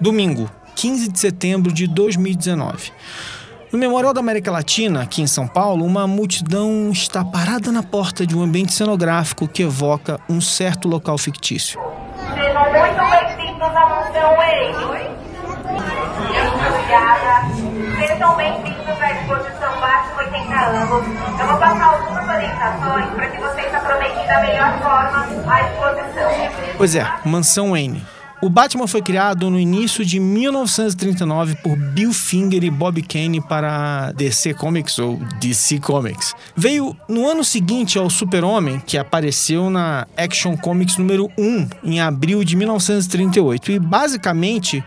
Domingo, 15 de setembro de 2019. No Memorial da América Latina, aqui em São Paulo, uma multidão está parada na porta de um ambiente cenográfico que evoca um certo local fictício. Sejam muito bem-vindos à Mansão Wayne. Obrigada. Sejam bem-vindos à exposição Batman 80 anos. Eu vou passar algumas orientações para que vocês aproveitem da melhor forma a exposição. Pois é, Mansão Wayne o Batman foi criado no início de 1939 por Bill Finger e Bob Kane para DC Comics ou DC Comics. Veio no ano seguinte ao Super-Homem, que apareceu na Action Comics número 1 em abril de 1938. E basicamente,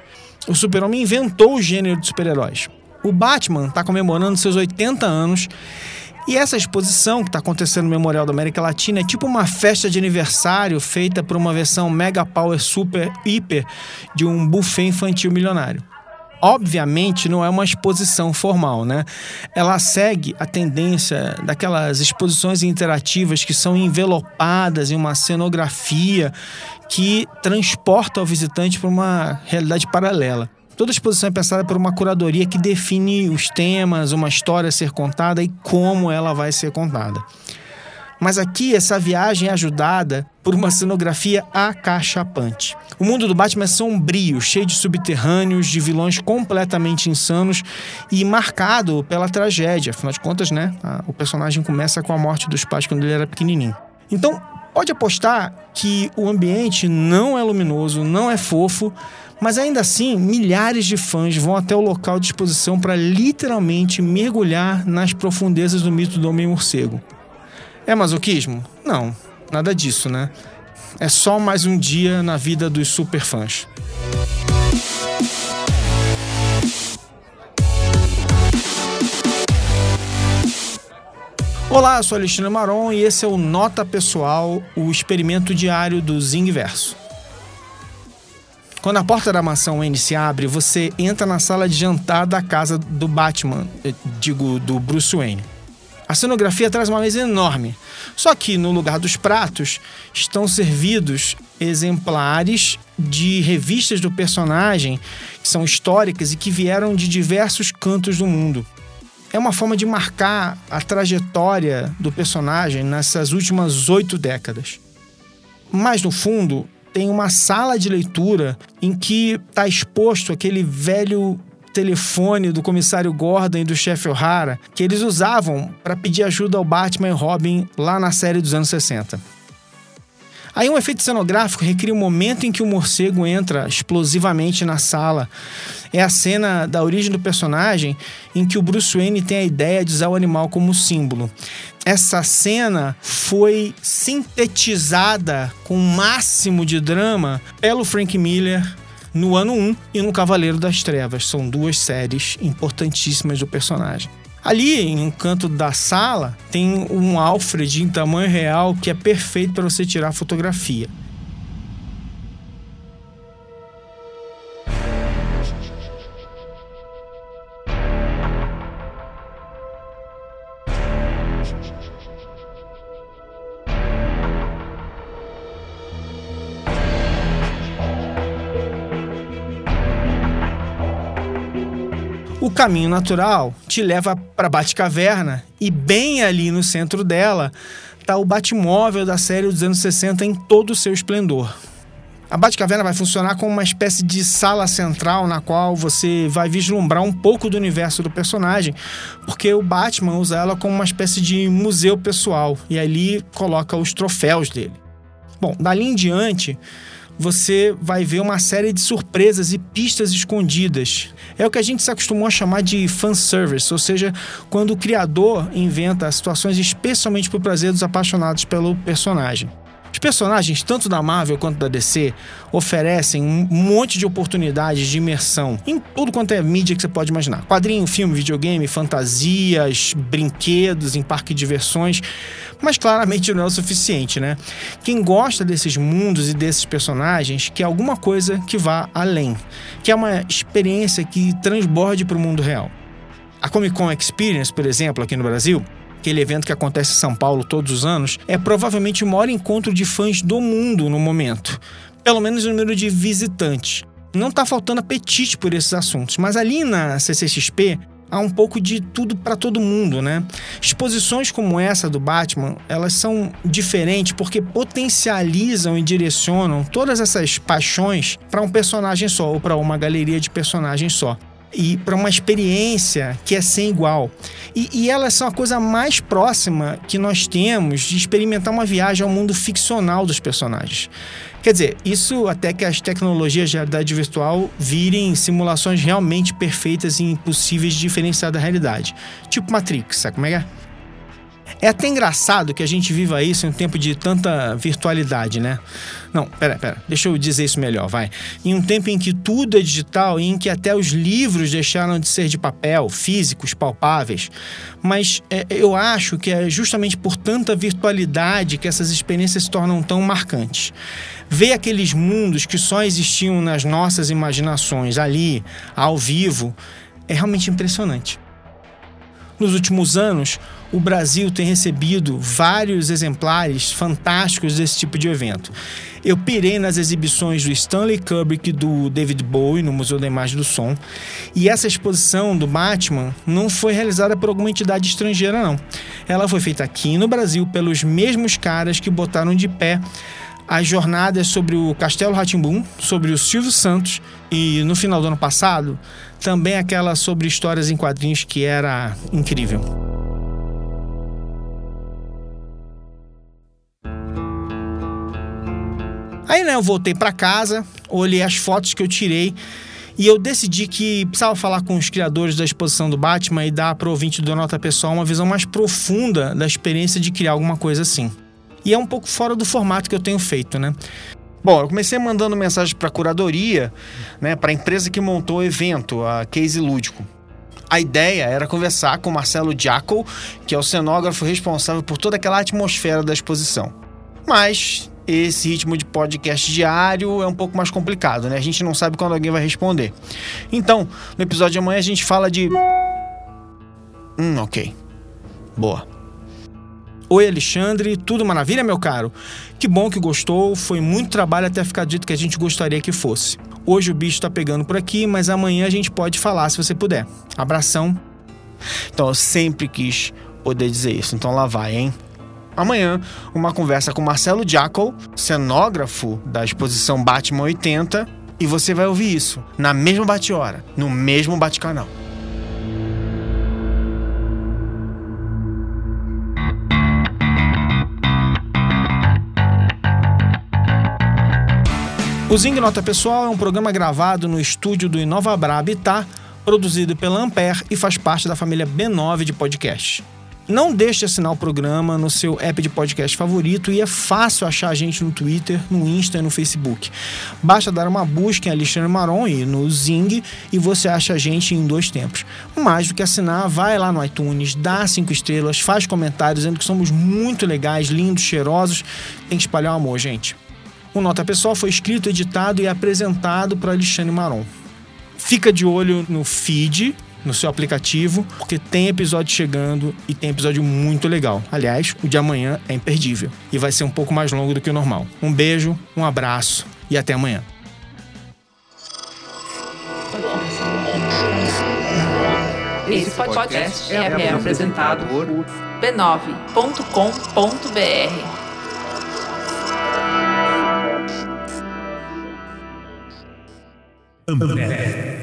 o Super-Homem inventou o gênero de super-heróis. O Batman está comemorando seus 80 anos e essa exposição que está acontecendo no Memorial da América Latina é tipo uma festa de aniversário feita por uma versão mega power super hiper de um buffet infantil milionário. Obviamente não é uma exposição formal, né? Ela segue a tendência daquelas exposições interativas que são envelopadas em uma cenografia que transporta o visitante para uma realidade paralela. Toda exposição é pensada por uma curadoria que define os temas, uma história a ser contada e como ela vai ser contada. Mas aqui essa viagem é ajudada por uma cenografia acachapante. O mundo do Batman é sombrio, cheio de subterrâneos, de vilões completamente insanos e marcado pela tragédia. Afinal de contas, né? O personagem começa com a morte dos pais quando ele era pequenininho. Então, pode apostar que o ambiente não é luminoso, não é fofo, mas ainda assim, milhares de fãs vão até o local de exposição para literalmente mergulhar nas profundezas do mito do Homem-Morcego. É masoquismo? Não, nada disso, né? É só mais um dia na vida dos superfãs. Olá, sou Alexandre Maron e esse é o Nota Pessoal, o experimento diário do Zingverso. Quando a porta da mansão Wayne se abre, você entra na sala de jantar da casa do Batman, eh, digo, do Bruce Wayne. A cenografia traz uma mesa enorme, só que no lugar dos pratos estão servidos exemplares de revistas do personagem que são históricas e que vieram de diversos cantos do mundo. É uma forma de marcar a trajetória do personagem nessas últimas oito décadas. Mas no fundo, tem uma sala de leitura em que está exposto aquele velho telefone do comissário Gordon e do chefe O'Hara que eles usavam para pedir ajuda ao Batman e Robin lá na série dos anos 60. Aí um efeito cenográfico recria o momento em que o morcego entra explosivamente na sala. É a cena da origem do personagem em que o Bruce Wayne tem a ideia de usar o animal como símbolo essa cena foi sintetizada com o máximo de drama pelo Frank Miller no ano 1 e no Cavaleiro das Trevas. São duas séries importantíssimas do personagem. Ali, em um canto da sala, tem um Alfred em tamanho real que é perfeito para você tirar fotografia. O caminho natural te leva para Batcaverna e bem ali no centro dela está o Batmóvel da série dos anos 60 em todo o seu esplendor. A Batcaverna vai funcionar como uma espécie de sala central na qual você vai vislumbrar um pouco do universo do personagem, porque o Batman usa ela como uma espécie de museu pessoal e ali coloca os troféus dele. Bom, dali em diante, você vai ver uma série de surpresas e pistas escondidas. É o que a gente se acostumou a chamar de fanservice, ou seja, quando o criador inventa situações especialmente para o prazer dos apaixonados pelo personagem. Os personagens, tanto da Marvel quanto da DC, oferecem um monte de oportunidades de imersão em tudo quanto é mídia que você pode imaginar: quadrinho, filme, videogame, fantasias, brinquedos, em parque de diversões. Mas claramente não é o suficiente, né? Quem gosta desses mundos e desses personagens quer alguma coisa que vá além, que é uma experiência que transborde para o mundo real. A Comic Con Experience, por exemplo, aqui no Brasil, aquele evento que acontece em São Paulo todos os anos, é provavelmente o maior encontro de fãs do mundo no momento, pelo menos no número de visitantes. não está faltando apetite por esses assuntos. Mas ali na CCXP há um pouco de tudo para todo mundo, né? Exposições como essa do Batman, elas são diferentes porque potencializam e direcionam todas essas paixões para um personagem só ou para uma galeria de personagens só e para uma experiência que é sem igual. E, e, elas são a coisa mais próxima que nós temos de experimentar uma viagem ao mundo ficcional dos personagens. Quer dizer, isso até que as tecnologias de realidade virtual virem simulações realmente perfeitas e impossíveis de diferenciar da realidade. Tipo Matrix, sabe como é que é? É até engraçado que a gente viva isso em um tempo de tanta virtualidade, né? Não, pera, pera, deixa eu dizer isso melhor, vai. Em um tempo em que tudo é digital e em que até os livros deixaram de ser de papel, físicos, palpáveis. Mas é, eu acho que é justamente por tanta virtualidade que essas experiências se tornam tão marcantes. Ver aqueles mundos que só existiam nas nossas imaginações, ali, ao vivo, é realmente impressionante. Nos últimos anos, o Brasil tem recebido vários exemplares fantásticos desse tipo de evento. Eu pirei nas exibições do Stanley Kubrick e do David Bowie no Museu da Imagem do Som. E essa exposição do Batman não foi realizada por alguma entidade estrangeira, não. Ela foi feita aqui no Brasil pelos mesmos caras que botaram de pé as jornadas sobre o Castelo Ratimbum, sobre o Silvio Santos e no final do ano passado também aquela sobre histórias em quadrinhos que era incrível. Aí, né, eu voltei para casa, olhei as fotos que eu tirei e eu decidi que precisava falar com os criadores da exposição do Batman e dar para o ouvinte do Nota Pessoal uma visão mais profunda da experiência de criar alguma coisa assim. E é um pouco fora do formato que eu tenho feito, né? Bom, eu comecei mandando mensagem para a curadoria, né, para a empresa que montou o evento, a Case Lúdico. A ideia era conversar com Marcelo Diaco, que é o cenógrafo responsável por toda aquela atmosfera da exposição. Mas esse ritmo de podcast diário é um pouco mais complicado, né? A gente não sabe quando alguém vai responder. Então, no episódio de amanhã a gente fala de. Hum, ok. Boa. Oi, Alexandre, tudo maravilha, meu caro? Que bom que gostou, foi muito trabalho até ficar dito que a gente gostaria que fosse. Hoje o bicho tá pegando por aqui, mas amanhã a gente pode falar se você puder. Abração. Então, eu sempre quis poder dizer isso, então lá vai, hein? Amanhã, uma conversa com Marcelo Jackal, cenógrafo da exposição Batman 80, e você vai ouvir isso na mesma bate-hora, no mesmo bate-canal. O Zing Nota Pessoal é um programa gravado no estúdio do Inova Bra Habitat, produzido pela Ampere e faz parte da família B9 de podcasts. Não deixe de assinar o programa no seu app de podcast favorito e é fácil achar a gente no Twitter, no Insta e no Facebook. Basta dar uma busca em Alexandre Maron e no Zing e você acha a gente em dois tempos. Mais do que assinar, vai lá no iTunes, dá cinco estrelas, faz comentários dizendo que somos muito legais, lindos, cheirosos. Tem que espalhar o amor, gente. O Nota Pessoal foi escrito, editado e apresentado por Alexandre Maron. Fica de olho no feed, no seu aplicativo, porque tem episódio chegando e tem episódio muito legal. Aliás, o de amanhã é imperdível e vai ser um pouco mais longo do que o normal. Um beijo, um abraço e até amanhã. Esse podcast é, é apresentado por b9.com.br. America.